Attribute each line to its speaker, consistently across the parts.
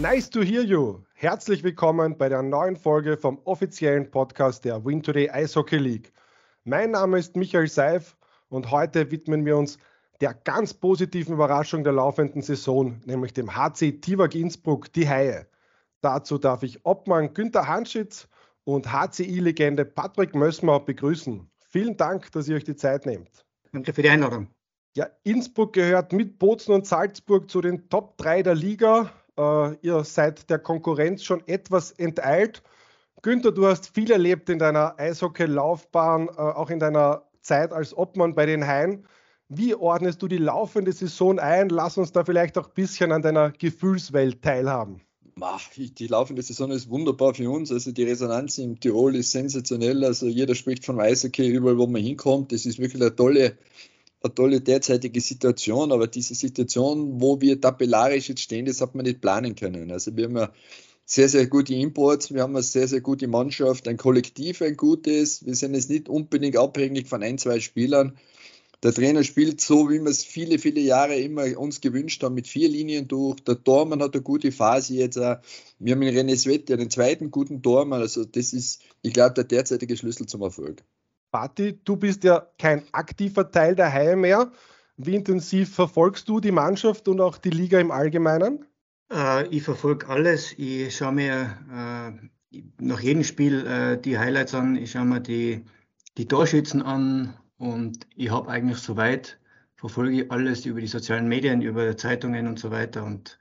Speaker 1: Nice to hear you. Herzlich willkommen bei der neuen Folge vom offiziellen Podcast der Win Today Eishockey League. Mein Name ist Michael Seif und heute widmen wir uns der ganz positiven Überraschung der laufenden Saison, nämlich dem HC Tivak Innsbruck, die Haie. Dazu darf ich Obmann Günther Hanschitz und HCI-Legende Patrick Mössmer begrüßen. Vielen Dank, dass ihr euch die Zeit nehmt.
Speaker 2: Danke für die Einladung.
Speaker 1: Ja, Innsbruck gehört mit Bozen und Salzburg zu den Top 3 der Liga. Äh, ihr seid der Konkurrenz schon etwas enteilt. Günther, du hast viel erlebt in deiner Eishockey-Laufbahn, äh, auch in deiner Zeit als Obmann bei den Haien. Wie ordnest du die laufende Saison ein? Lass uns da vielleicht auch ein bisschen an deiner Gefühlswelt teilhaben.
Speaker 3: Die laufende Saison ist wunderbar für uns. Also die Resonanz im Tirol ist sensationell. Also jeder spricht von Eishockey überall, wo man hinkommt. Das ist wirklich eine tolle, eine tolle derzeitige Situation. Aber diese Situation, wo wir tabellarisch jetzt stehen, das hat man nicht planen können. Also wir haben ja sehr, sehr gute Imports. Wir haben eine sehr, sehr gute Mannschaft, ein Kollektiv, ein gutes. Wir sind jetzt nicht unbedingt abhängig von ein, zwei Spielern. Der Trainer spielt so, wie wir es viele, viele Jahre immer uns gewünscht haben, mit vier Linien durch. Der Tormann hat eine gute Phase jetzt. Auch. Wir haben in René Sveti einen zweiten guten Tormann. Also das ist, ich glaube, der derzeitige Schlüssel zum Erfolg.
Speaker 1: Patti, du bist ja kein aktiver Teil der Haie mehr. Wie intensiv verfolgst du die Mannschaft und auch die Liga im Allgemeinen?
Speaker 2: Äh, ich verfolge alles. Ich schaue mir äh, nach jedem Spiel äh, die Highlights an. Ich schaue mir die, die Torschützen an und ich habe eigentlich soweit, verfolge ich alles über die sozialen Medien, über Zeitungen und so weiter und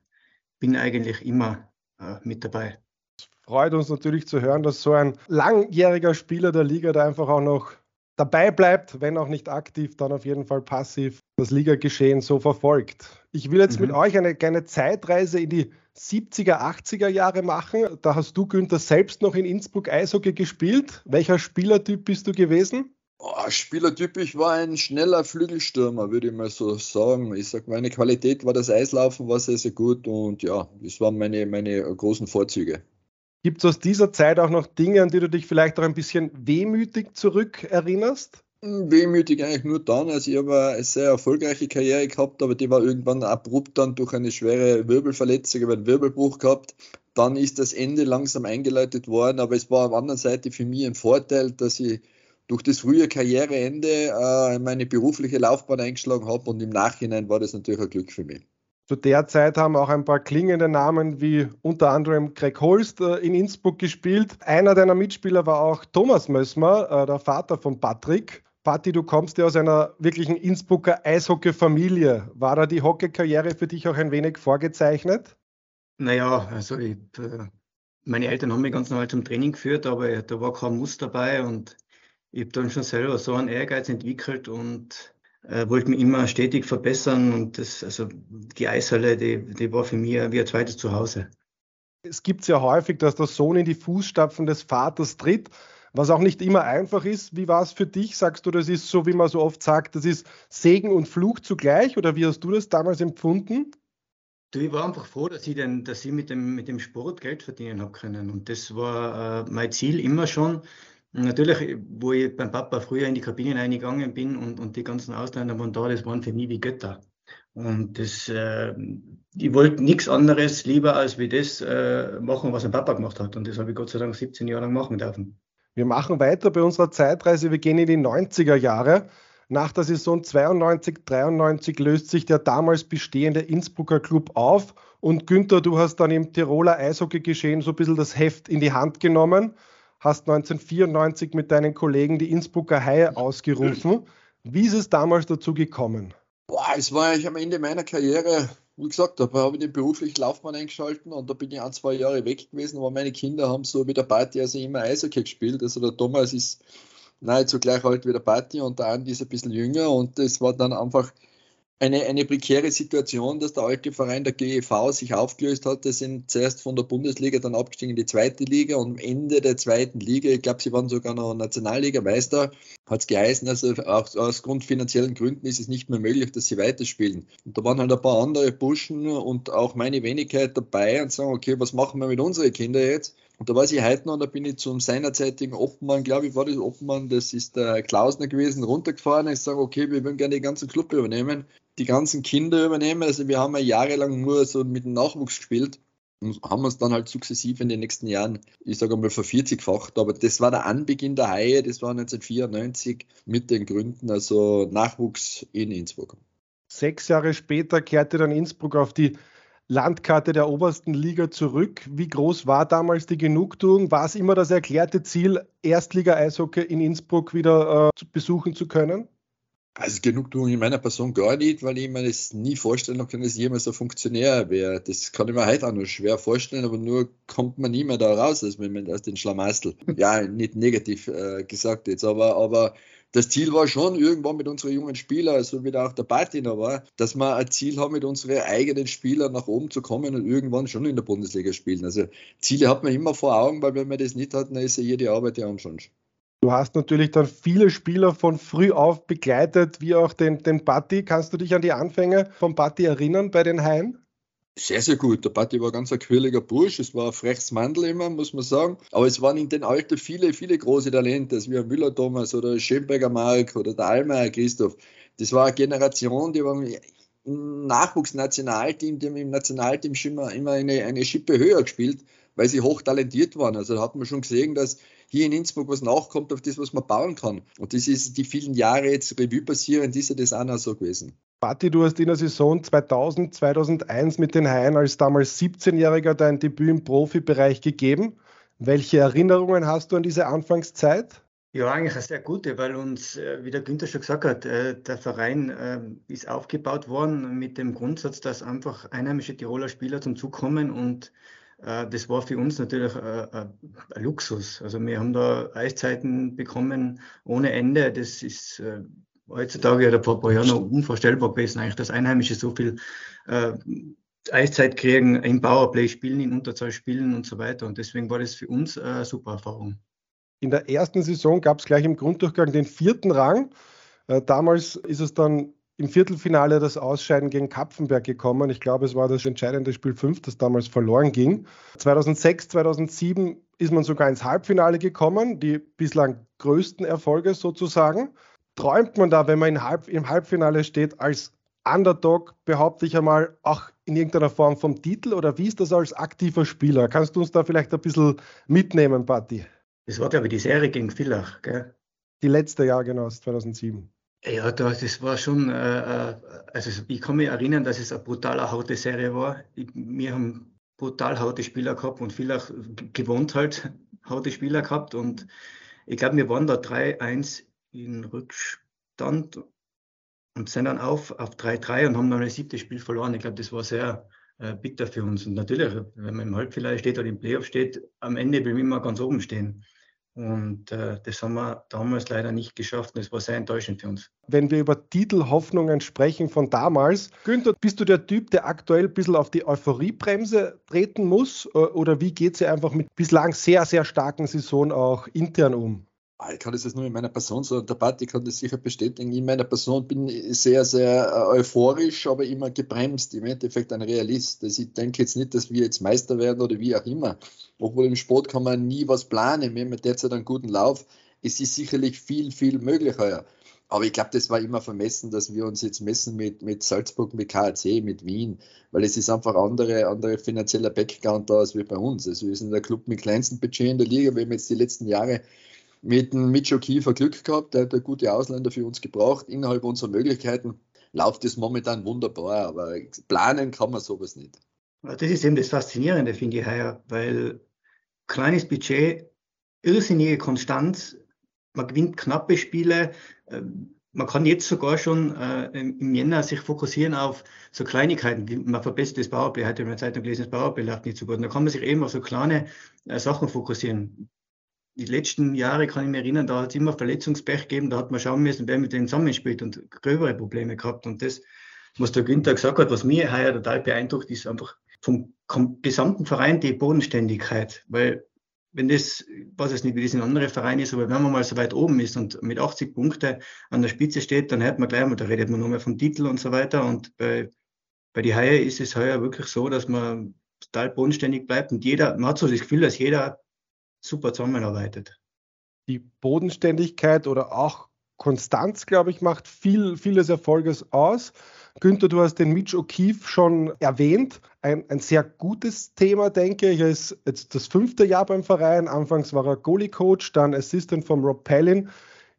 Speaker 2: bin eigentlich immer äh, mit dabei.
Speaker 1: Freut uns natürlich zu hören, dass so ein langjähriger Spieler der Liga da einfach auch noch dabei bleibt, wenn auch nicht aktiv, dann auf jeden Fall passiv das Ligageschehen so verfolgt. Ich will jetzt mhm. mit euch eine kleine Zeitreise in die 70er, 80er Jahre machen. Da hast du, Günther, selbst noch in Innsbruck Eishockey gespielt. Welcher Spielertyp bist du gewesen?
Speaker 3: Oh, Spielertyp, ich war ein schneller Flügelstürmer, würde ich mal so sagen. Ich sag, meine Qualität war das Eislaufen, war sehr, sehr gut und ja, das waren meine, meine großen Vorzüge.
Speaker 1: Gibt es aus dieser Zeit auch noch Dinge, an die du dich vielleicht auch ein bisschen wehmütig zurückerinnerst?
Speaker 3: Hm, wehmütig eigentlich nur dann. Also ich habe eine sehr erfolgreiche Karriere gehabt, aber die war irgendwann abrupt dann durch eine schwere Wirbelverletzung, über einen Wirbelbruch gehabt. Dann ist das Ende langsam eingeleitet worden, aber es war auf der anderen Seite für mich ein Vorteil, dass ich durch das frühe Karriereende äh, meine berufliche Laufbahn eingeschlagen habe und im Nachhinein war das natürlich ein Glück für mich.
Speaker 1: Zu der Zeit haben auch ein paar klingende Namen wie unter anderem Greg Holst äh, in Innsbruck gespielt. Einer deiner Mitspieler war auch Thomas Mössmer, äh, der Vater von Patrick. Patti, du kommst ja aus einer wirklichen Innsbrucker Eishockey-Familie. War da die Hockey-Karriere für dich auch ein wenig vorgezeichnet?
Speaker 2: Naja, also ich, äh, meine Eltern haben mich ganz normal zum Training geführt, aber da war kein Muss dabei und ich habe dann schon selber so einen Ehrgeiz entwickelt und äh, wollte mich immer stetig verbessern. Und das, also die Eishalle, die, die war für mich wie ein zweites Zuhause.
Speaker 1: Es gibt ja häufig, dass der Sohn in die Fußstapfen des Vaters tritt, was auch nicht immer einfach ist. Wie war es für dich? Sagst du, das ist so, wie man so oft sagt, das ist Segen und Fluch zugleich? Oder wie hast du das damals empfunden?
Speaker 2: Du, ich war einfach froh, dass ich, denn, dass ich mit, dem, mit dem Sport Geld verdienen habe können. Und das war äh, mein Ziel immer schon. Natürlich, wo ich beim Papa früher in die Kabinen eingegangen bin und, und die ganzen Ausländer waren da, das waren für mich wie Götter. Und das, äh, ich wollte nichts anderes lieber als wie das äh, machen, was mein Papa gemacht hat. Und das habe ich Gott sei Dank 17 Jahre lang machen dürfen.
Speaker 1: Wir machen weiter bei unserer Zeitreise. Wir gehen in die 90er Jahre. Nach der Saison 92, 93 löst sich der damals bestehende Innsbrucker Club auf. Und Günther, du hast dann im Tiroler Eishockey-Geschehen so ein bisschen das Heft in die Hand genommen hast 1994 mit deinen Kollegen die Innsbrucker Haie ausgerufen. Wie ist es damals dazu gekommen?
Speaker 3: Boah, es war eigentlich am Ende meiner Karriere, wie gesagt, da habe ich den beruflichen Laufbahn eingeschalten und da bin ich ein, zwei Jahre weg gewesen, aber meine Kinder haben so wie der Party also immer Eishockey gespielt. Also der Thomas ist nahezu gleich alt wie der Party und der Andi ist ein bisschen jünger und das war dann einfach eine, eine prekäre Situation, dass der alte Verein der GEV sich aufgelöst hat. Sie sind zuerst von der Bundesliga dann abgestiegen in die zweite Liga und am Ende der zweiten Liga, ich glaube, sie waren sogar noch Nationalliga-Meister, hat es geheißen, also auch aus Grund finanziellen Gründen ist es nicht mehr möglich, dass sie weiterspielen. Und da waren halt ein paar andere Burschen und auch meine Wenigkeit dabei und sagen, okay, was machen wir mit unseren Kindern jetzt? Und da war ich heute noch, da bin ich zum seinerzeitigen Obmann, glaube ich, war das Obmann, das ist der Klausner gewesen, runtergefahren. Ich sage, okay, wir würden gerne den ganzen Club übernehmen die ganzen Kinder übernehmen. Also wir haben ja jahrelang nur so mit dem Nachwuchs gespielt. haben wir es dann halt sukzessiv in den nächsten Jahren, ich sage mal, vervierzigfacht. Aber das war der Anbeginn der Haie, das war 1994 mit den Gründen, also Nachwuchs in Innsbruck.
Speaker 1: Sechs Jahre später kehrte dann Innsbruck auf die Landkarte der obersten Liga zurück. Wie groß war damals die Genugtuung? War es immer das erklärte Ziel, Erstliga-Eishockey in Innsbruck wieder äh, besuchen zu können?
Speaker 3: Also Genugtuung in meiner Person gar nicht, weil ich mir das nie vorstellen kann, dass jemals ein Funktionär wäre. Das kann ich mir heute auch nur schwer vorstellen, aber nur kommt man nie mehr da raus, man aus den Schlamassel. Ja, nicht negativ äh, gesagt jetzt, aber, aber das Ziel war schon irgendwann mit unseren jungen Spielern, so wie da auch der Patina war, dass wir ein Ziel haben, mit unseren eigenen Spielern nach oben zu kommen und irgendwann schon in der Bundesliga spielen. Also Ziele hat man immer vor Augen, weil wenn man das nicht hat, dann ist ja jede Arbeit ja umsonst.
Speaker 1: Du hast natürlich dann viele Spieler von früh auf begleitet, wie auch den, den Patti. Kannst du dich an die Anfänge von Patti erinnern bei den Haien?
Speaker 3: Sehr, sehr gut. Der Patti war ganz ein quirliger Bursch. Es war ein freches Mandel immer, muss man sagen. Aber es waren in den Alten viele, viele große Talente, wie ein Müller Thomas oder Schönberger Mark oder der Allmeier Christoph. Das war eine Generation, die war im Nachwuchsnationalteam, die haben im Nationalteam schon immer, immer eine, eine Schippe höher gespielt, weil sie hochtalentiert waren. Also da hat man schon gesehen, dass hier in Innsbruck was nachkommt auf das, was man bauen kann. Und das ist die vielen Jahre jetzt Revue passieren, ist ja das auch noch so gewesen.
Speaker 1: Patti, du hast in der Saison 2000, 2001 mit den Haien als damals 17-Jähriger dein Debüt im Profibereich gegeben. Welche Erinnerungen hast du an diese Anfangszeit?
Speaker 2: Ja, eigentlich eine sehr gute, weil uns, äh, wie der Günther schon gesagt hat, äh, der Verein äh, ist aufgebaut worden mit dem Grundsatz, dass einfach einheimische Tiroler Spieler zum Zug kommen und das war für uns natürlich ein Luxus. Also wir haben da Eiszeiten bekommen ohne Ende. Das ist heutzutage oder vor ein paar Jahren noch unvorstellbar gewesen, eigentlich, dass Einheimische so viel Eiszeit kriegen, im Powerplay spielen, in Unterzahl spielen und so weiter. Und deswegen war das für uns eine super Erfahrung.
Speaker 1: In der ersten Saison gab es gleich im Grunddurchgang den vierten Rang. Damals ist es dann im Viertelfinale das Ausscheiden gegen Kapfenberg gekommen. Ich glaube, es war das entscheidende Spiel 5, das damals verloren ging. 2006, 2007 ist man sogar ins Halbfinale gekommen, die bislang größten Erfolge sozusagen. Träumt man da, wenn man Halb, im Halbfinale steht, als Underdog, behaupte ich einmal, auch in irgendeiner Form vom Titel oder wie ist das als aktiver Spieler? Kannst du uns da vielleicht ein bisschen mitnehmen, Patti?
Speaker 2: Das war, glaube ich, die Serie gegen Villach, gell?
Speaker 1: Die letzte Jahr, genau, 2007.
Speaker 2: Ja, das war schon, äh, äh, also ich kann mich erinnern, dass es eine brutale harte Serie war. Wir haben brutal harte Spieler gehabt und viel auch gewohnt halt harte Spieler gehabt. Und ich glaube, wir waren da 3-1 in Rückstand und sind dann auf, auf 3-3 und haben dann das siebte Spiel verloren. Ich glaube, das war sehr äh, bitter für uns. Und natürlich, wenn man im Halbfinale steht oder im Playoff steht, am Ende will man immer ganz oben stehen. Und äh, das haben wir damals leider nicht geschafft und das war sehr enttäuschend für uns.
Speaker 1: Wenn wir über Titelhoffnungen sprechen von damals, Günther, bist du der Typ, der aktuell ein bisschen auf die Euphoriebremse treten muss? Äh, oder wie geht sie einfach mit bislang sehr, sehr starken Saison auch intern um?
Speaker 3: Ah, ich kann das jetzt nur in meiner Person sagen, der Party kann das sicher bestätigen. In meiner Person bin ich sehr, sehr äh, euphorisch, aber immer gebremst. Im Endeffekt ein Realist. Also ich denke jetzt nicht, dass wir jetzt Meister werden oder wie auch immer. Obwohl im Sport kann man nie was planen. Wir haben derzeit einen guten Lauf. Es ist sicherlich viel, viel möglicher. Aber ich glaube, das war immer vermessen, dass wir uns jetzt messen mit, mit Salzburg, mit KAC, mit Wien, weil es ist einfach andere, andere finanzieller Background da als wir bei uns. Also wir sind der Club mit kleinsten Budget in der Liga. Wir haben jetzt die letzten Jahre mit dem Mitchell Kiefer Glück gehabt, der hat eine gute Ausländer für uns gebraucht. Innerhalb unserer Möglichkeiten läuft es momentan wunderbar, aber planen kann man sowas nicht.
Speaker 2: Das ist eben das Faszinierende, finde ich heuer, weil kleines Budget, irrsinnige Konstanz, man gewinnt knappe Spiele, ähm, man kann jetzt sogar schon äh, im Jänner sich fokussieren auf so Kleinigkeiten. Man verbessert das Powerplay. Heute in der Zeitung gelesen, das Powerplay läuft nicht so gut. Und da kann man sich eben auf so kleine äh, Sachen fokussieren die letzten Jahre kann ich mich erinnern, da hat es immer Verletzungspech gegeben, da hat man schauen müssen, wer mit denen zusammenspielt und gröbere Probleme gehabt. Und das, was der Günther gesagt hat, was mir heuer total beeindruckt, ist einfach vom gesamten Verein die Bodenständigkeit. Weil wenn das, was es nicht, wie das in anderen Vereinen ist, aber wenn man mal so weit oben ist und mit 80 Punkten an der Spitze steht, dann hört man gleich mal, da redet man nur mehr vom Titel und so weiter. Und bei, bei die Haie ist es heuer wirklich so, dass man total bodenständig bleibt und jeder, man hat so das Gefühl, dass jeder super zusammenarbeitet.
Speaker 1: Die Bodenständigkeit oder auch Konstanz, glaube ich, macht viel, vieles Erfolges aus. Günther, du hast den Mitch O'Keefe schon erwähnt. Ein, ein sehr gutes Thema, denke ich. Er ist jetzt das fünfte Jahr beim Verein. Anfangs war er Goalie-Coach, dann Assistant von Rob Pellin.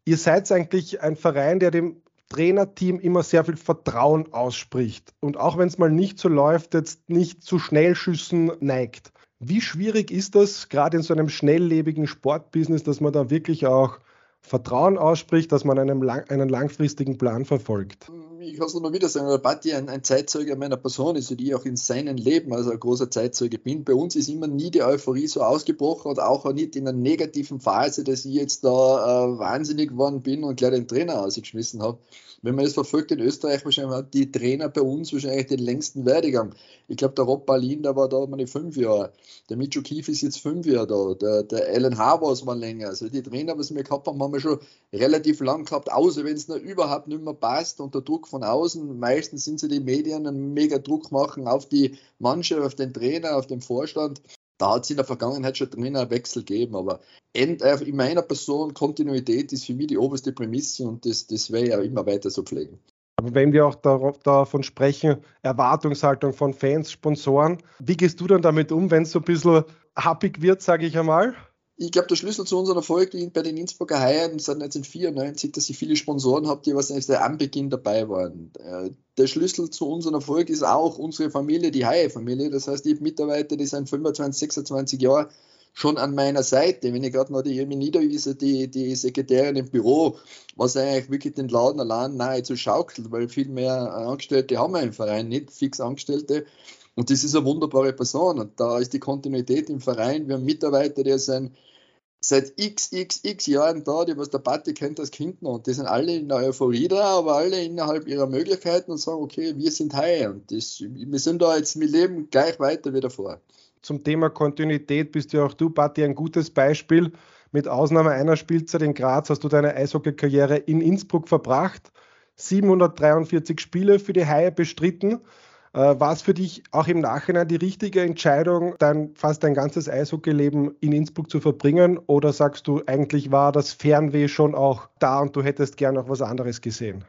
Speaker 1: Ihr seid eigentlich ein Verein, der dem Trainerteam immer sehr viel Vertrauen ausspricht und auch wenn es mal nicht so läuft, jetzt nicht zu Schnellschüssen neigt. Wie schwierig ist das, gerade in so einem schnelllebigen Sportbusiness, dass man da wirklich auch Vertrauen ausspricht, dass man einen, lang, einen langfristigen Plan verfolgt?
Speaker 3: Ich kann es nur wieder sagen, weil Batti ein, ein Zeitzeuge meiner Person ist und ich auch in seinem Leben also ein großer Zeitzeuge bin. Bei uns ist immer nie die Euphorie so ausgebrochen und auch nicht in einer negativen Phase, dass ich jetzt da äh, wahnsinnig geworden bin und gleich den Trainer ausgeschmissen habe wenn man das verfolgt in Österreich, wahrscheinlich hat die Trainer bei uns wahrscheinlich den längsten Werdegang. Ich glaube, der Rob Berlin, der war da meine fünf Jahre. Der Micho Kief ist jetzt fünf Jahre da. Der, der Alan Harvers war länger. Also die Trainer, was wir gehabt haben, haben wir schon relativ lang gehabt, außer wenn es noch überhaupt nicht mehr passt und der Druck von außen. Meistens sind sie die Medien einen mega Druck machen auf die Mannschaft, auf den Trainer, auf den Vorstand da hat es in der Vergangenheit schon drin einen Wechsel gegeben, aber in meiner Person Kontinuität ist für mich die oberste Prämisse und das, das werde ich auch immer weiter so pflegen.
Speaker 1: Aber wenn wir auch davon sprechen, Erwartungshaltung von Fans, Sponsoren, wie gehst du dann damit um, wenn es so ein bisschen happig wird, sage ich einmal?
Speaker 3: Ich glaube, der Schlüssel zu unserem Erfolg bei den Innsbrucker Haien seit 1994, dass ich viele Sponsoren habe, die was seit Anbeginn dabei waren. Äh, der Schlüssel zu unserem Erfolg ist auch unsere Familie, die Haie-Familie. Das heißt, ich habe Mitarbeiter, die sind 25, 26 Jahre schon an meiner Seite. Wenn ich gerade noch die Irmi Niederwiese, die, die Sekretärin im Büro, was eigentlich wirklich den Laden allein nahezu schaukelt, weil viel mehr Angestellte haben wir im Verein nicht, fix Angestellte. Und das ist eine wunderbare Person. Und da ist die Kontinuität im Verein. Wir haben Mitarbeiter, die sind seit xxx Jahren da, die was der Party kennt als Kind noch. Und die sind alle in der Euphorie da, aber alle innerhalb ihrer Möglichkeiten und sagen, okay, wir sind high und das, wir sind da jetzt, wir leben gleich weiter wie davor.
Speaker 1: Zum Thema Kontinuität bist ja auch du, Patti, ein gutes Beispiel. Mit Ausnahme einer Spielzeit in Graz hast du deine Eishockey-Karriere in Innsbruck verbracht. 743 Spiele für die Haie bestritten. Äh, war es für dich auch im Nachhinein die richtige Entscheidung, dann fast dein ganzes Eishockeyleben in Innsbruck zu verbringen? Oder sagst du, eigentlich war das Fernweh schon auch da und du hättest gern noch was anderes gesehen?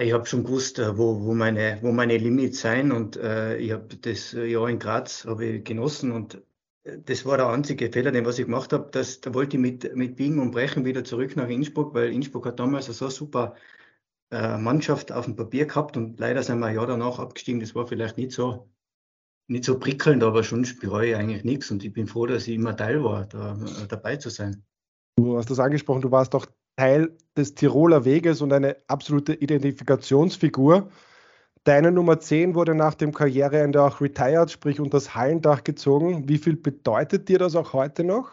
Speaker 2: Ich habe schon gewusst, äh, wo, wo, meine, wo meine Limits sein und äh, ich habe das Jahr in Graz ich genossen und äh, das war der einzige Fehler, den was ich gemacht habe. da wollte ich mit, mit Biegen und Brechen wieder zurück nach Innsbruck, weil Innsbruck hat damals so super äh, Mannschaft auf dem Papier gehabt und leider sind wir ein Jahr danach abgestiegen. Das war vielleicht nicht so, nicht so prickelnd, aber schon bereue ich eigentlich nichts und ich bin froh, dass ich immer Teil war, da, äh, dabei zu sein.
Speaker 1: Du hast das angesprochen, du warst auch Teil des Tiroler Weges und eine absolute Identifikationsfigur. Deine Nummer 10 wurde nach dem Karriereende auch retired, sprich unter das Hallendach gezogen. Wie viel bedeutet dir das auch heute noch?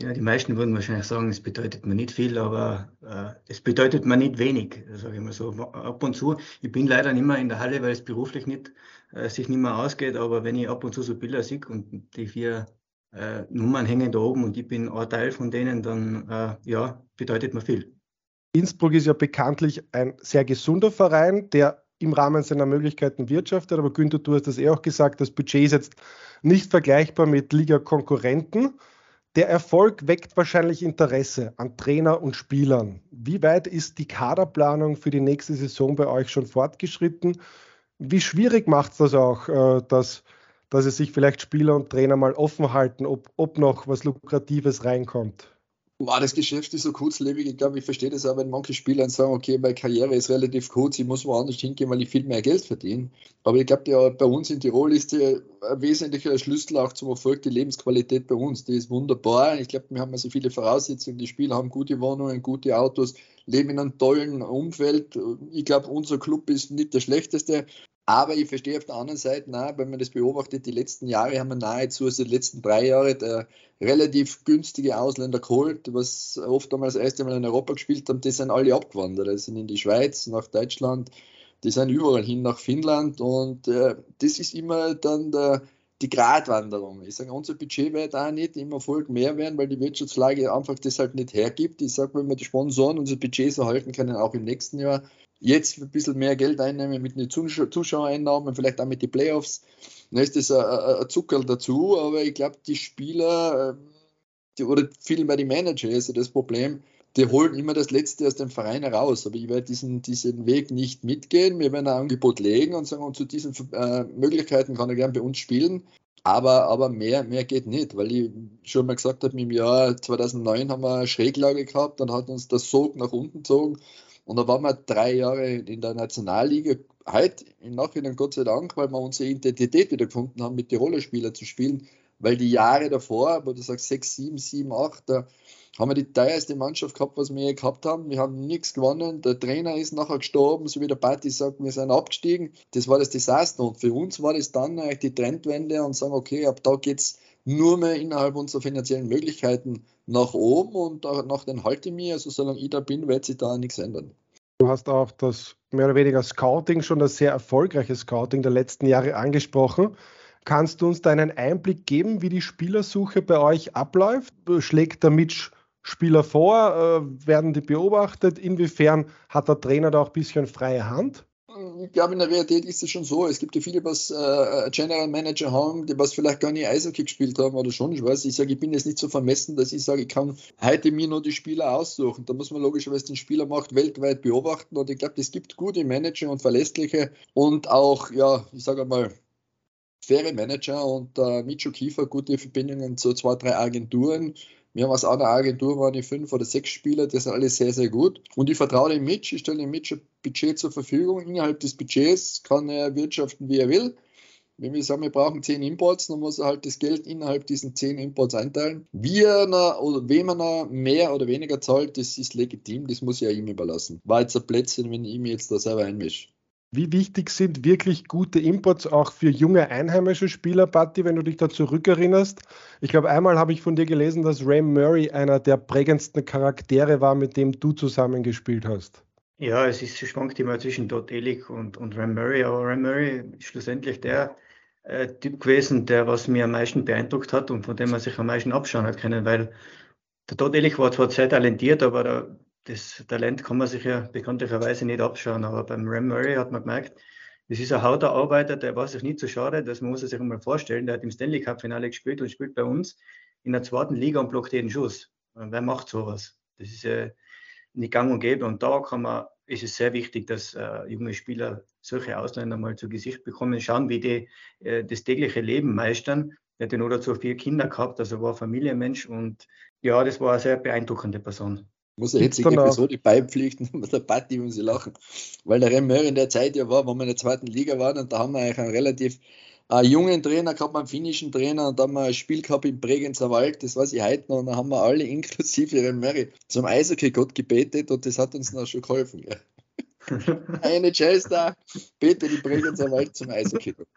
Speaker 2: Ja, die meisten würden wahrscheinlich sagen, es bedeutet mir nicht viel, aber äh, es bedeutet mir nicht wenig, sage ich mal so. Ab und zu, ich bin leider nicht mehr in der Halle, weil es beruflich nicht, äh, sich nicht mehr ausgeht, aber wenn ich ab und zu so Bilder sehe und die vier äh, Nummern hängen da oben und ich bin ein Teil von denen, dann äh, ja, bedeutet mir viel.
Speaker 1: Innsbruck ist ja bekanntlich ein sehr gesunder Verein, der im Rahmen seiner Möglichkeiten wirtschaftet, aber Günther, du hast das eh auch gesagt, das Budget ist jetzt nicht vergleichbar mit Liga-Konkurrenten. Der Erfolg weckt wahrscheinlich Interesse an Trainer und Spielern. Wie weit ist die Kaderplanung für die nächste Saison bei euch schon fortgeschritten? Wie schwierig macht es das auch, äh, dass, dass es sich vielleicht Spieler und Trainer mal offen halten, ob, ob noch was Lukratives reinkommt?
Speaker 3: Wow, das Geschäft ist so kurzlebig. Ich glaube, ich verstehe das auch, wenn manche Spieler sagen, okay, meine Karriere ist relativ kurz, ich muss woanders hingehen, weil ich viel mehr Geld verdiene. Aber ich glaube, bei uns in Tirol ist der ein wesentlicher Schlüssel auch zum Erfolg die Lebensqualität bei uns. Die ist wunderbar. Ich glaube, wir haben also viele Voraussetzungen. Die Spieler haben gute Wohnungen, gute Autos, leben in einem tollen Umfeld. Ich glaube, unser Club ist nicht der schlechteste. Aber ich verstehe auf der anderen Seite, na, wenn man das beobachtet, die letzten Jahre haben wir nahezu, also die letzten drei Jahre, relativ günstige Ausländer geholt, was oft einmal das erste Mal in Europa gespielt haben, die sind alle abgewandert. Die sind in die Schweiz, nach Deutschland, die sind überall hin nach Finnland und äh, das ist immer dann der, die Gratwanderung. Ich sage, unser Budget wird auch nicht im Erfolg mehr werden, weil die Wirtschaftslage einfach das halt nicht hergibt. Ich sage, wenn wir die Sponsoren unser Budget so halten können, auch im nächsten Jahr, jetzt ein bisschen mehr Geld einnehmen mit den Zuschauereinnahmen, vielleicht auch mit den Playoffs, dann ist das ein, Zuckerl dazu, aber ich glaube, die Spieler, ähm, die, oder vielmehr die Manager, ist ja das Problem, die holen immer das Letzte aus dem Verein heraus. Aber ich werde diesen, diesen Weg nicht mitgehen. Wir werden ein Angebot legen und sagen, und zu diesen äh, Möglichkeiten kann er gern bei uns spielen. Aber, aber mehr, mehr geht nicht, weil ich schon mal gesagt habe, im Jahr 2009 haben wir eine Schräglage gehabt, dann hat uns das Sog nach unten gezogen und dann waren wir drei Jahre in der Nationalliga. Heute im Nachhinein Gott sei Dank, weil wir unsere Identität wieder gefunden haben, mit Tiroler Spieler zu spielen, weil die Jahre davor, wo du sagst 6, 7, 7, 8, da haben wir die teuerste Mannschaft gehabt, was wir je gehabt haben. Wir haben nichts gewonnen. Der Trainer ist nachher gestorben, so wie der Party sagt, wir sind abgestiegen. Das war das Desaster. Und für uns war das dann eigentlich die Trendwende und sagen, okay, ab da geht es nur mehr innerhalb unserer finanziellen Möglichkeiten nach oben und nach den halte ich. Also solange ich da bin, wird sich da nichts ändern.
Speaker 1: Du hast auch das mehr oder weniger Scouting, schon das sehr erfolgreiche Scouting der letzten Jahre angesprochen. Kannst du uns da einen Einblick geben, wie die Spielersuche bei euch abläuft? Schlägt der Mitch Spieler vor? Äh, werden die beobachtet? Inwiefern hat der Trainer da auch ein bisschen freie Hand?
Speaker 3: Ich glaube, in der Realität ist es schon so. Es gibt ja viele, was äh, General Manager haben, die was vielleicht gar nicht Eishockey gespielt haben oder schon. Ich weiß, ich sage, ich bin jetzt nicht so vermessen, dass ich sage, ich kann heute mir nur die Spieler aussuchen. Da muss man logischerweise den Spieler macht weltweit beobachten. Und ich glaube, es gibt gute Manager und verlässliche und auch, ja, ich sage mal, faire Manager und äh, Micho Kiefer gute Verbindungen zu zwei, drei Agenturen. Wir haben aus einer Agentur waren die fünf oder sechs Spieler, die sind alle sehr, sehr gut. Und ich vertraue dem Mitch, ich stelle dem Mitch ein Budget zur Verfügung. Innerhalb des Budgets kann er wirtschaften, wie er will. Wenn wir sagen, wir brauchen zehn Imports, dann muss er halt das Geld innerhalb diesen zehn Imports einteilen. Wie er oder wem er mehr oder weniger zahlt, das ist legitim, das muss ich ja ihm überlassen. War jetzt ein Plätzchen, wenn ich mir jetzt da selber einmische.
Speaker 1: Wie wichtig sind wirklich gute Imports auch für junge einheimische Spieler, Patti, wenn du dich da zurückerinnerst? Ich glaube, einmal habe ich von dir gelesen, dass Ray Murray einer der prägendsten Charaktere war, mit dem du zusammengespielt hast.
Speaker 2: Ja, es ist, schwankt immer zwischen Todd Elik und, und Ray Murray, aber Ray Murray ist schlussendlich der äh, Typ gewesen, der was mir am meisten beeindruckt hat und von dem man sich am meisten abschauen hat können, weil der Todd Elik war zwar sehr talentiert, aber der, das Talent kann man sich ja bekanntlicherweise nicht abschauen, aber beim Ram Murray hat man gemerkt, das ist ein harter Arbeiter, der war sich nicht so schade, das muss man sich einmal vorstellen. Der hat im Stanley Cup Finale gespielt und spielt bei uns in der zweiten Liga und blockt jeden Schuss. Wer macht sowas? Das ist ja nicht gang und gäbe. Und da kann man, ist es sehr wichtig, dass äh, junge Spieler solche Ausländer mal zu Gesicht bekommen, schauen, wie die äh, das tägliche Leben meistern. Er hat ja nur dazu vier Kinder gehabt, also war Familienmensch und ja, das war eine sehr beeindruckende Person.
Speaker 3: Muss er jetzt die Episode beipflichten mit der Party, wenn sie lachen. Weil der Remmeur in der Zeit ja war, wo wir in der zweiten Liga waren und da haben wir eigentlich einen relativ äh, jungen Trainer gehabt, einen finnischen Trainer und da haben wir ein Spiel gehabt im Bregenzer Wald, das weiß ich heute noch, und da haben wir alle inklusive Remmöri zum Eishockey-Gott gebetet und das hat uns noch schon geholfen. Gell? Eine Chase da, bete die Bregenzer Wald zum Eishockey-Gott.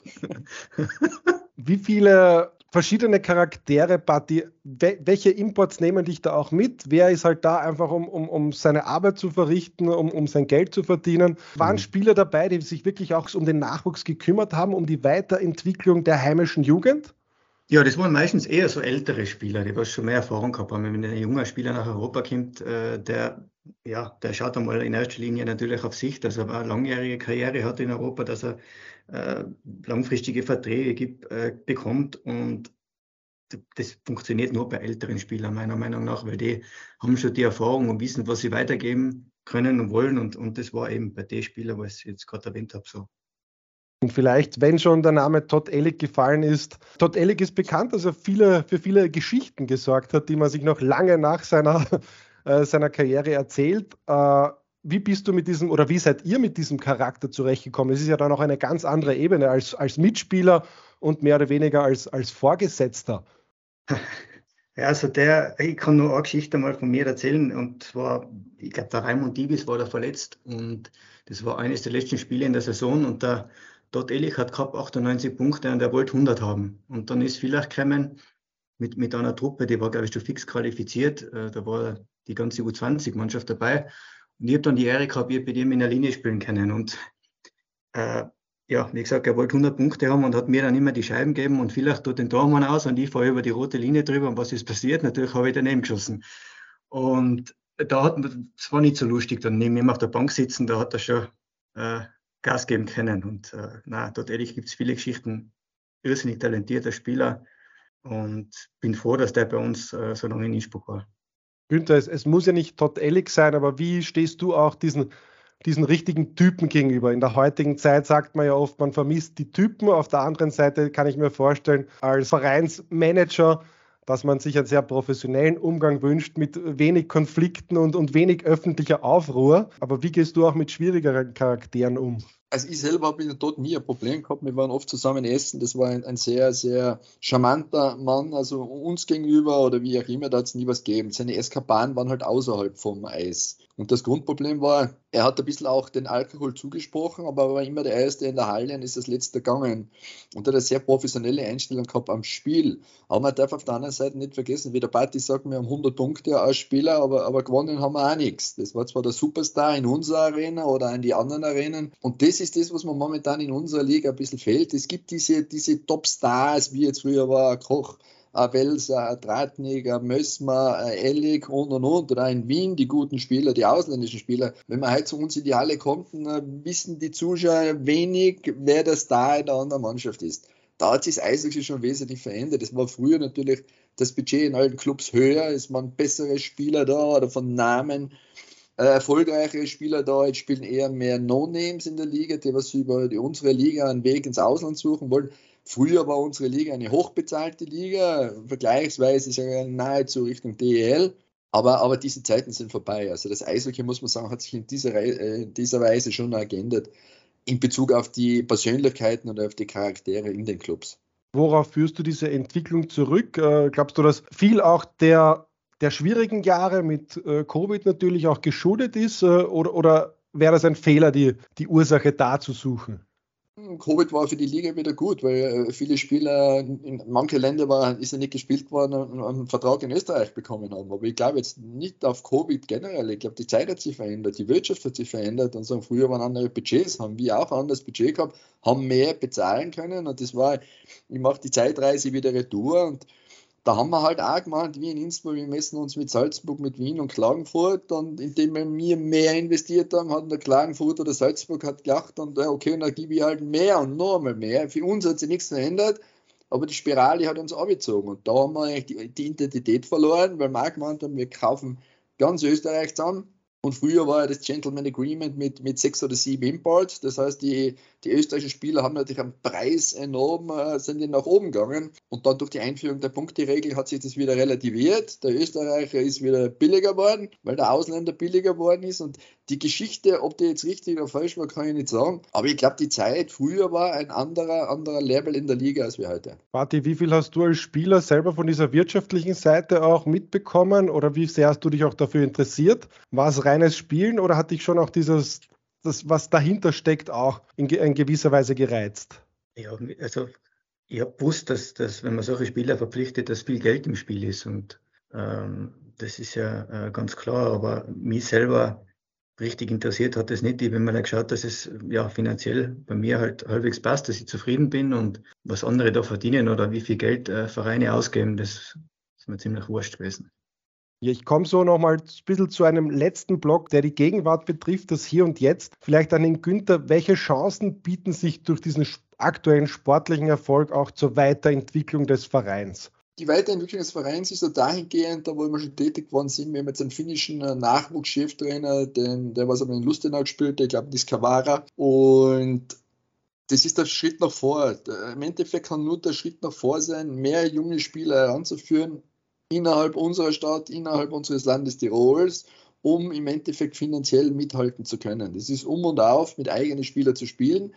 Speaker 1: Wie viele verschiedene Charaktere, Buddy. Welche Imports nehmen dich da auch mit? Wer ist halt da einfach, um, um, um seine Arbeit zu verrichten, um, um sein Geld zu verdienen? Waren mhm. Spieler dabei, die sich wirklich auch um den Nachwuchs gekümmert haben, um die Weiterentwicklung der heimischen Jugend?
Speaker 2: Ja, das waren meistens eher so ältere Spieler, die was schon mehr Erfahrung gehabt haben. Wenn ein junger Spieler nach Europa kommt, äh, der, ja, der schaut einmal in erster Linie natürlich auf sich, dass er eine langjährige Karriere hat in Europa, dass er äh, langfristige Verträge gibt, äh, bekommt und das funktioniert nur bei älteren Spielern meiner Meinung nach, weil die haben schon die Erfahrung und wissen, was sie weitergeben können und wollen und, und das war eben bei den Spielern, was ich jetzt gerade erwähnt habe, so.
Speaker 1: Und vielleicht, wenn schon der Name Todd Ellick gefallen ist, Todd Ellick ist bekannt, dass er viele, für viele Geschichten gesorgt hat, die man sich noch lange nach seiner, äh, seiner Karriere erzählt. Äh, wie bist du mit diesem oder wie seid ihr mit diesem Charakter zurechtgekommen? Es ist ja dann auch eine ganz andere Ebene als, als Mitspieler und mehr oder weniger als, als Vorgesetzter.
Speaker 2: Ja, also der, ich kann nur eine Geschichte mal von mir erzählen und zwar, ich glaube, der Raimund Diebis war da verletzt und das war eines der letzten Spiele in der Saison und der Dort Ehrlich hat gehabt 98 Punkte und er wollte 100 haben. Und dann ist vielleicht gekommen mit, mit einer Truppe, die war, glaube ich, schon fix qualifiziert. Äh, da war die ganze U20-Mannschaft dabei. Und ich habe dann die Ehre gehabt, ich bei ihm in der Linie spielen können. Und äh, ja, wie gesagt, er wollte 100 Punkte haben und hat mir dann immer die Scheiben gegeben und vielleicht tut den Tormann aus und ich fahre über die rote Linie drüber. Und was ist passiert? Natürlich habe ich daneben geschossen. Und da hat es war nicht so lustig, dann neben ihm auf der Bank sitzen, da hat er schon äh, Gas geben können. Und äh, na, dort ehrlich gibt es viele Geschichten, irrsinnig talentierter Spieler und bin froh, dass der bei uns äh, so lange in Innsbruck war.
Speaker 1: Günther, es, es muss ja nicht Todd Ellig sein, aber wie stehst du auch diesen, diesen richtigen Typen gegenüber? In der heutigen Zeit sagt man ja oft, man vermisst die Typen. Auf der anderen Seite kann ich mir vorstellen, als Vereinsmanager, dass man sich einen sehr professionellen Umgang wünscht mit wenig Konflikten und, und wenig öffentlicher Aufruhr. Aber wie gehst du auch mit schwierigeren Charakteren um?
Speaker 3: also ich selber habe dort nie ein Problem gehabt. Wir waren oft zusammen essen. Das war ein, ein, sehr, sehr charmanter Mann, also uns gegenüber oder wie auch immer, da hat es nie was gegeben. Seine Eskapaden waren halt außerhalb vom Eis. Und das Grundproblem war, er hat ein bisschen auch den Alkohol zugesprochen, aber er war immer der Erste in der Halle und ist das Letzte gegangen. Und hat eine sehr professionelle Einstellung gehabt am Spiel. Aber man darf auf der anderen Seite nicht vergessen, wie der Party sagt, wir haben 100 Punkte als Spieler, aber, aber gewonnen haben wir auch nichts. Das war zwar der Superstar in unserer Arena oder in die anderen Arenen. Und das ist das, was mir momentan in unserer Liga ein bisschen fehlt. Es gibt diese, diese Top-Stars, wie jetzt früher war Koch, ein Welser, ein Tratnik, ein Mössmer, ein Ellig und und und. Oder in Wien die guten Spieler, die ausländischen Spieler. Wenn man heute zu uns in die Halle kommt, dann wissen die Zuschauer wenig, wer der Star in der anderen Mannschaft ist. Da hat sich das Eishockey schon wesentlich verändert. Es war früher natürlich das Budget in allen Clubs höher, es waren bessere Spieler da oder von Namen äh, erfolgreichere Spieler da. Jetzt spielen eher mehr No-Names in der Liga, die was über die, unsere Liga einen Weg ins Ausland suchen wollen. Früher war unsere Liga eine hochbezahlte Liga, vergleichsweise sogar nahezu Richtung DEL. Aber, aber diese Zeiten sind vorbei. Also das Eishockey, muss man sagen, hat sich in dieser, äh, in dieser Weise schon geändert in Bezug auf die Persönlichkeiten und auf die Charaktere in den Clubs.
Speaker 1: Worauf führst du diese Entwicklung zurück? Äh, glaubst du, dass viel auch der, der schwierigen Jahre mit äh, Covid natürlich auch geschuldet ist? oder, oder wäre das ein Fehler, die, die Ursache da zu suchen?
Speaker 3: Covid war für die Liga wieder gut, weil äh, viele Spieler in manche Länder war, ist ja nicht gespielt worden und einen Vertrag in Österreich bekommen haben. Aber ich glaube jetzt nicht auf Covid generell. Ich glaube, die Zeit hat sich verändert, die Wirtschaft hat sich verändert und so früher waren andere Budgets, haben wir auch anderes Budget gehabt, haben mehr bezahlen können und das war, ich mache die Zeitreise wieder retour und da haben wir halt auch gemacht, wie in Innsbruck, wir messen uns mit Salzburg, mit Wien und Klagenfurt und indem wir mehr investiert haben, hat der Klagenfurt oder Salzburg hat gelacht und okay, dann gebe ich halt mehr und noch einmal mehr. Für uns hat sich nichts verändert, aber die Spirale hat uns abgezogen und da haben wir eigentlich die, die Identität verloren, weil wir auch gemeint haben, wir kaufen ganz Österreich zusammen und früher war ja das Gentleman Agreement mit, mit sechs oder sieben Imports. Das heißt, die, die österreichischen Spieler haben natürlich am Preis enorm, äh, sind die nach oben gegangen. Und dann durch die Einführung der Punkteregel hat sich das wieder relativiert. Der Österreicher ist wieder billiger geworden, weil der Ausländer billiger geworden ist. Und die Geschichte, ob die jetzt richtig oder falsch war, kann ich nicht sagen. Aber ich glaube, die Zeit früher war ein anderer, anderer Level in der Liga als wir heute.
Speaker 1: Party, wie viel hast du als Spieler selber von dieser wirtschaftlichen Seite auch mitbekommen oder wie sehr hast du dich auch dafür interessiert? War es reines Spielen oder hat dich schon auch dieses, das, was dahinter steckt, auch in, in gewisser Weise gereizt?
Speaker 2: Ja, also ich habe gewusst, dass, dass wenn man solche Spieler verpflichtet, dass viel Geld im Spiel ist und ähm, das ist ja äh, ganz klar, aber mich selber richtig interessiert hat es nicht. Ich habe dann geschaut, dass es ja finanziell bei mir halt halbwegs passt, dass ich zufrieden bin und was andere da verdienen oder wie viel Geld äh, Vereine ausgeben, das ist mir ziemlich wurscht gewesen.
Speaker 1: Ich komme so nochmal ein bisschen zu einem letzten Block, der die Gegenwart betrifft, das Hier und Jetzt. Vielleicht an den Günther, welche Chancen bieten sich durch diesen aktuellen sportlichen Erfolg auch zur Weiterentwicklung des Vereins?
Speaker 3: Die Weiterentwicklung des Vereins ist so dahingehend, da wo wir schon tätig geworden sind, wir haben jetzt einen finnischen äh, Nachwuchscheftrainer, den, der was aber in Lustenau gespielt, ich glaube, das ist Kavara. Und das ist der Schritt nach vor. Im Endeffekt kann nur der Schritt nach vor sein, mehr junge Spieler heranzuführen, innerhalb unserer Stadt, innerhalb unseres Landes Tirols, um im Endeffekt finanziell mithalten zu können. Das ist um und auf, mit eigenen Spielern zu spielen.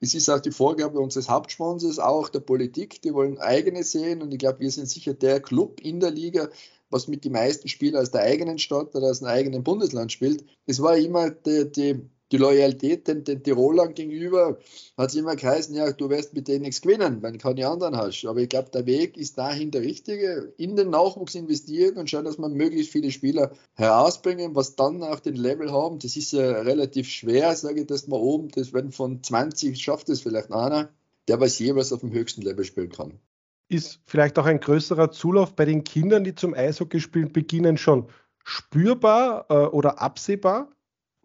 Speaker 3: Es ist auch die Vorgabe unseres Hauptsponsors, auch der Politik, die wollen eigene sehen und ich glaube, wir sind sicher der Club in der Liga, was mit den meisten Spielern aus der eigenen Stadt oder aus dem eigenen Bundesland spielt. Es war immer die, die die Loyalität den, den Tirolern gegenüber hat es immer geheißen, ja, du wirst mit denen nichts gewinnen, wenn du keine anderen hast. Aber ich glaube, der Weg ist dahin der richtige. In den Nachwuchs investieren und schauen, dass man möglichst viele Spieler herausbringen, was dann auch den Level haben. Das ist ja relativ schwer, sage ich das mal oben. Das wenn von 20 schafft es vielleicht einer, der was jeweils auf dem höchsten Level spielen kann.
Speaker 1: Ist vielleicht auch ein größerer Zulauf bei den Kindern, die zum Eishockey spielen beginnen, schon spürbar äh, oder absehbar?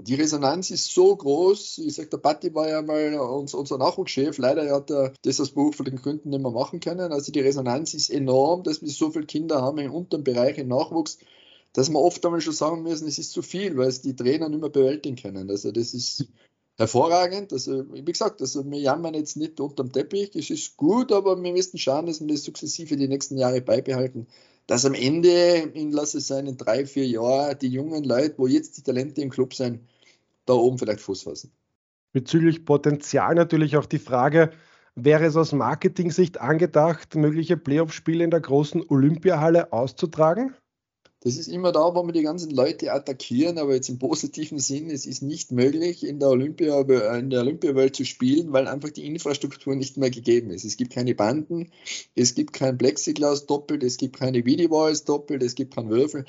Speaker 3: Die Resonanz ist so groß. Ich sage, der Patti war ja mal uns, unser Nachwuchschef. Leider hat er das aus beruflichen Gründen nicht mehr machen können. Also die Resonanz ist enorm, dass wir so viele Kinder haben im unteren Bereich im Nachwuchs, dass wir oft einmal schon sagen müssen, es ist zu viel, weil es die Trainer nicht mehr bewältigen können. Also das ist hervorragend. Also wie gesagt, also wir jammern jetzt nicht unterm Teppich, das ist gut, aber wir müssen schauen, dass wir das sukzessive die nächsten Jahre beibehalten, dass am Ende, in lass es sein, in drei, vier Jahren, die jungen Leute, wo jetzt die Talente im Club sind, da oben vielleicht Fuß fassen.
Speaker 1: Bezüglich Potenzial natürlich auch die Frage, wäre es aus Marketing-Sicht angedacht, mögliche Playoff-Spiele in der großen Olympiahalle auszutragen?
Speaker 3: Das ist immer da, wo wir die ganzen Leute attackieren, aber jetzt im positiven Sinn, es ist nicht möglich, in der, Olympia, in der Olympiawelt zu spielen, weil einfach die Infrastruktur nicht mehr gegeben ist. Es gibt keine Banden, es gibt kein Plexiglas doppelt, es gibt keine Videowalls doppelt, es gibt keinen Würfel.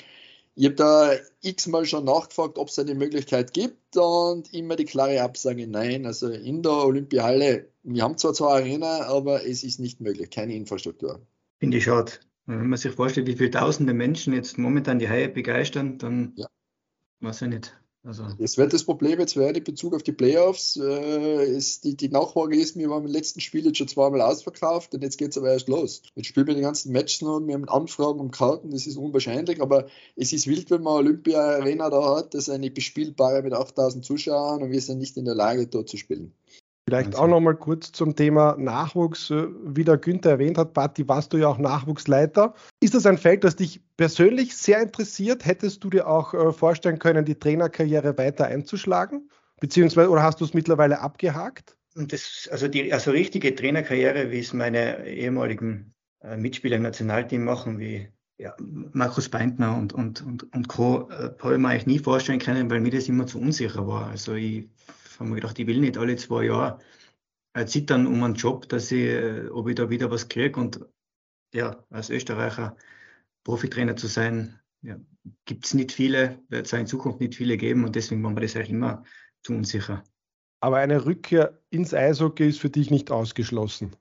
Speaker 3: Ich habe da x-mal schon nachgefragt, ob es eine Möglichkeit gibt und immer die klare Absage, nein. Also in der Olympiahalle, wir haben zwar zwei Arena, aber es ist nicht möglich, keine Infrastruktur.
Speaker 2: Finde ich schade. Wenn man sich vorstellt, wie viele tausende Menschen jetzt momentan die Haie begeistern, dann ja. weiß ich nicht.
Speaker 3: Also. Es wird das Problem jetzt werden in Bezug auf die Playoffs. Äh, ist die, die Nachfrage ist, wir waren im letzten Spiel jetzt schon zweimal ausverkauft und jetzt geht es aber erst los. Jetzt spielen wir die ganzen Matches noch, wir haben Anfragen um Karten, das ist unwahrscheinlich, aber es ist wild, wenn man Olympia Arena da hat, das ist eine bespielbare mit 8000 Zuschauern und wir sind nicht in der Lage, dort zu spielen.
Speaker 1: Vielleicht auch noch mal kurz zum Thema Nachwuchs. Äh, wie der Günther erwähnt hat, Patti, warst du ja auch Nachwuchsleiter. Ist das ein Feld, das dich persönlich sehr interessiert? Hättest du dir auch äh, vorstellen können, die Trainerkarriere weiter einzuschlagen? Beziehungsweise, oder hast du es mittlerweile abgehakt?
Speaker 2: Das, also die also richtige Trainerkarriere, wie es meine ehemaligen äh, Mitspieler im Nationalteam machen, wie ja, Markus Beintner und, und, und, und Co., äh, habe ich mir eigentlich nie vorstellen können, weil mir das immer zu unsicher war. Also ich haben wir gedacht, ich will nicht alle zwei Jahre äh, zittern um einen Job, dass ich, äh, ob ich da wieder was kriege. Und ja, als Österreicher Profitrainer zu sein, ja, gibt es nicht viele, wird es in Zukunft nicht viele geben und deswegen war mir das eigentlich immer zu unsicher.
Speaker 1: Aber eine Rückkehr ins Eishockey ist für dich nicht ausgeschlossen.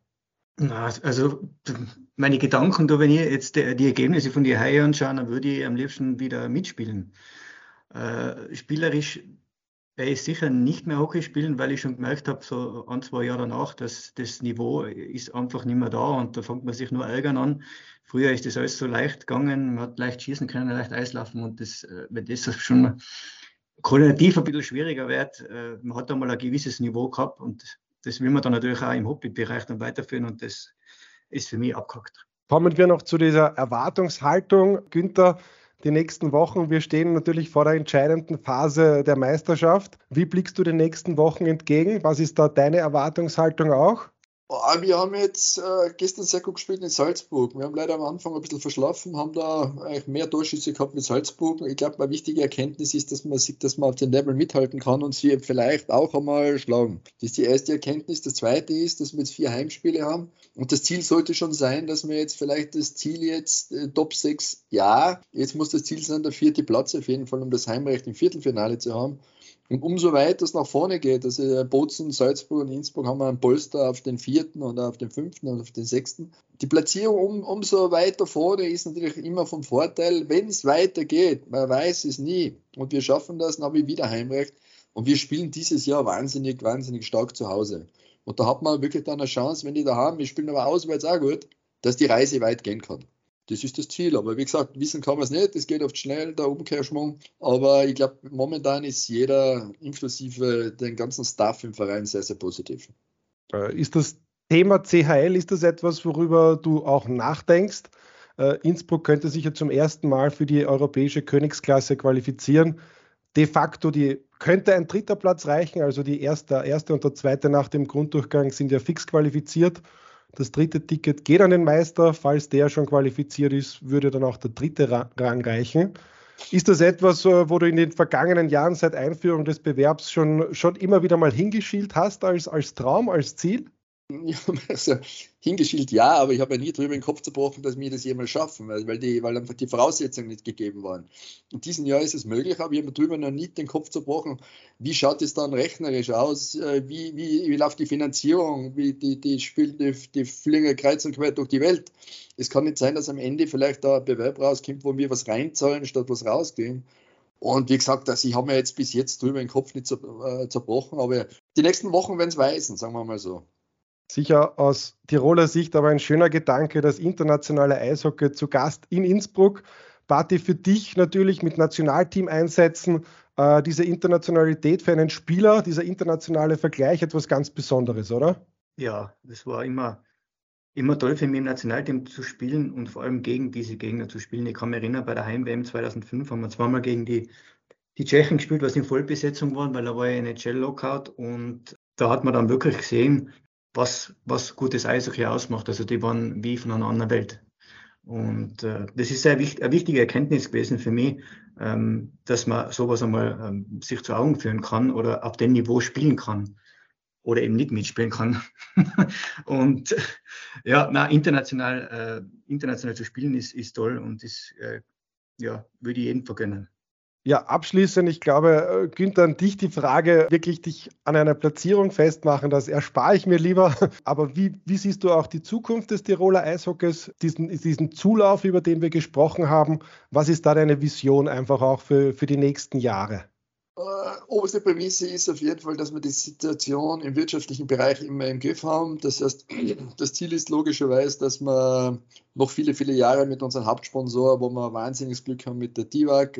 Speaker 2: Na, also meine Gedanken, da wenn ich jetzt die, die Ergebnisse von die Haie anschaue, dann würde ich am liebsten wieder mitspielen. Äh, spielerisch werde ich sicher nicht mehr Hockey spielen, weil ich schon gemerkt habe, so ein, zwei Jahre danach, dass das Niveau ist einfach nicht mehr da und da fängt man sich nur ärgern an. Früher ist das alles so leicht gegangen, man hat leicht schießen können, leicht Eislaufen und das, äh, wenn das schon koordinativ ein bisschen schwieriger wird, äh, man hat einmal ein gewisses Niveau gehabt und das will man dann natürlich auch im Hobbybereich dann weiterführen und das ist für mich abgehakt.
Speaker 1: Kommen wir noch zu dieser Erwartungshaltung. Günther, die nächsten Wochen. Wir stehen natürlich vor der entscheidenden Phase der Meisterschaft. Wie blickst du den nächsten Wochen entgegen? Was ist da deine Erwartungshaltung auch?
Speaker 3: Ah, wir haben jetzt äh, gestern sehr gut gespielt in Salzburg. Wir haben leider am Anfang ein bisschen verschlafen, haben da eigentlich mehr Torschüsse gehabt mit Salzburg. Ich glaube, eine wichtige Erkenntnis ist, dass man sieht, dass man auf den Level mithalten kann und sie vielleicht auch einmal schlagen. Das ist die erste Erkenntnis. Das zweite ist, dass wir jetzt vier Heimspiele haben. Und das Ziel sollte schon sein, dass wir jetzt vielleicht das Ziel jetzt äh, Top 6, ja, jetzt muss das Ziel sein, der vierte Platz auf jeden Fall, um das Heimrecht im Viertelfinale zu haben. Und umso weiter es nach vorne geht, also Bozen, Salzburg und Innsbruck haben wir einen Polster auf den vierten oder auf den fünften oder auf den sechsten. Die Platzierung um, umso weiter vorne ist natürlich immer vom Vorteil, wenn es weitergeht. Man weiß es nie. Und wir schaffen das, dann habe ich wieder Heimrecht. Und wir spielen dieses Jahr wahnsinnig, wahnsinnig stark zu Hause. Und da hat man wirklich dann eine Chance, wenn die da haben, wir spielen aber auswärts auch gut, dass die Reise weit gehen kann. Das ist das Ziel. Aber wie gesagt, wissen kann man es nicht. Es geht oft schnell, der Umkehrschwung. Aber ich glaube, momentan ist jeder, inklusive den ganzen Staff im Verein, sehr, sehr positiv.
Speaker 1: Äh, ist das Thema CHL, ist das etwas, worüber du auch nachdenkst? Äh, Innsbruck könnte sich ja zum ersten Mal für die europäische Königsklasse qualifizieren. De facto die, könnte ein dritter Platz reichen, also die erste, erste und der zweite nach dem Grunddurchgang sind ja fix qualifiziert. Das dritte Ticket geht an den Meister. Falls der schon qualifiziert ist, würde dann auch der dritte Rang reichen. Ist das etwas, äh, wo du in den vergangenen Jahren seit Einführung des Bewerbs schon, schon immer wieder mal hingeschielt hast als, als Traum, als Ziel?
Speaker 3: Ja, also hingeschielt ja, aber ich habe ja nie drüber den Kopf zerbrochen, dass wir das jemals schaffen, weil, die, weil einfach die Voraussetzungen nicht gegeben waren. In diesem Jahr ist es möglich, aber ich habe drüber noch nie den Kopf zerbrochen. Wie schaut es dann rechnerisch aus? Äh, wie, wie, wie läuft die Finanzierung? Wie die, die spielen die, die fliegen kreuz und quer durch die Welt. Es kann nicht sein, dass am Ende vielleicht da ein Bewerb rauskommt, wo wir was reinzahlen, statt was rausgehen. Und wie gesagt, also ich habe mir jetzt bis jetzt drüber den Kopf nicht äh, zerbrochen, aber die nächsten Wochen werden es weisen, sagen wir mal so.
Speaker 1: Sicher aus Tiroler Sicht aber ein schöner Gedanke, das internationale Eishockey zu Gast in Innsbruck Party für dich natürlich mit Nationalteam einsetzen, äh, diese Internationalität für einen Spieler, dieser internationale Vergleich etwas ganz Besonderes, oder?
Speaker 2: Ja, das war immer, immer toll für mich im Nationalteam zu spielen und vor allem gegen diese Gegner zu spielen. Ich kann mich erinnern, bei der Heim-WM 2005 haben wir zweimal gegen die, die Tschechen gespielt, was in Vollbesetzung war, weil da war ja NHL-Lockout und da hat man dann wirklich gesehen, was, was gutes Eishockey ausmacht. Also die waren wie von einer anderen Welt. Und äh, das ist eine, eine, wichtige Erkenntnis gewesen für mich, ähm, dass man sowas einmal ähm, sich zu Augen führen kann oder auf dem Niveau spielen kann oder eben nicht mitspielen kann. und ja, na, international, äh, international zu spielen ist, ist toll und ist, äh, ja, würde ich jedem vergönnen.
Speaker 1: Ja, abschließend, ich glaube, äh, Günther, an dich die Frage, wirklich dich an einer Platzierung festmachen, das erspare ich mir lieber. Aber wie, wie siehst du auch die Zukunft des Tiroler Eishockeys, diesen, diesen Zulauf, über den wir gesprochen haben? Was ist da deine Vision einfach auch für, für die nächsten Jahre?
Speaker 3: Äh, oberste Prämisse ist auf jeden Fall, dass wir die Situation im wirtschaftlichen Bereich immer im Griff haben. Das heißt, das Ziel ist logischerweise, dass wir noch viele, viele Jahre mit unserem Hauptsponsor, wo wir wahnsinniges Glück haben mit der DIVAG,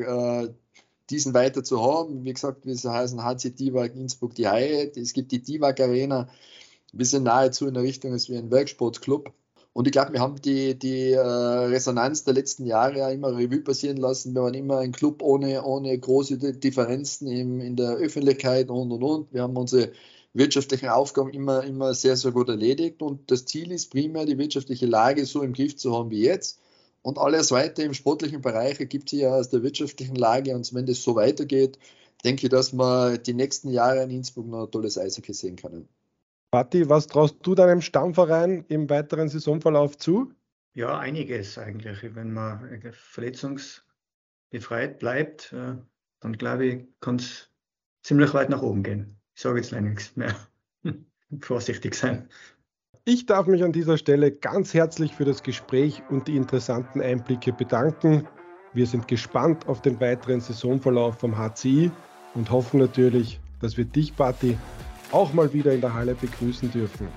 Speaker 3: diesen weiter zu haben. Wie gesagt, wir heißen HC Divag Innsbruck die Haie. Es gibt die Divag Arena. Wir sind nahezu in der Richtung als wie ein Werksportclub. Und ich glaube, wir haben die, die äh, Resonanz der letzten Jahre ja immer Revue passieren lassen. Wir waren immer ein Club ohne, ohne große Differenzen im, in der Öffentlichkeit und und und. Wir haben unsere wirtschaftlichen Aufgaben immer, immer sehr, sehr gut erledigt. Und das Ziel ist primär, die wirtschaftliche Lage so im Griff zu haben wie jetzt und alles weiter im sportlichen Bereich ergibt sich ja aus der wirtschaftlichen Lage. Und wenn das so weitergeht, denke ich, dass wir die nächsten Jahre in Innsbruck noch ein tolles Eishockey sehen können.
Speaker 1: Patti, was traust du deinem Stammverein im weiteren Saisonverlauf zu?
Speaker 2: Ja, einiges eigentlich. Wenn man verletzungsbefreit bleibt, äh, dann glaube ich, kann es ziemlich weit nach oben gehen. Ich sage jetzt leider nichts mehr. Vorsichtig sein.
Speaker 1: Ich darf mich an dieser Stelle ganz herzlich für das Gespräch und die interessanten Einblicke bedanken. Wir sind gespannt auf den weiteren Saisonverlauf vom HCI und hoffen natürlich, dass wir dich, Patti, auch mal wieder in der Halle begrüßen dürfen.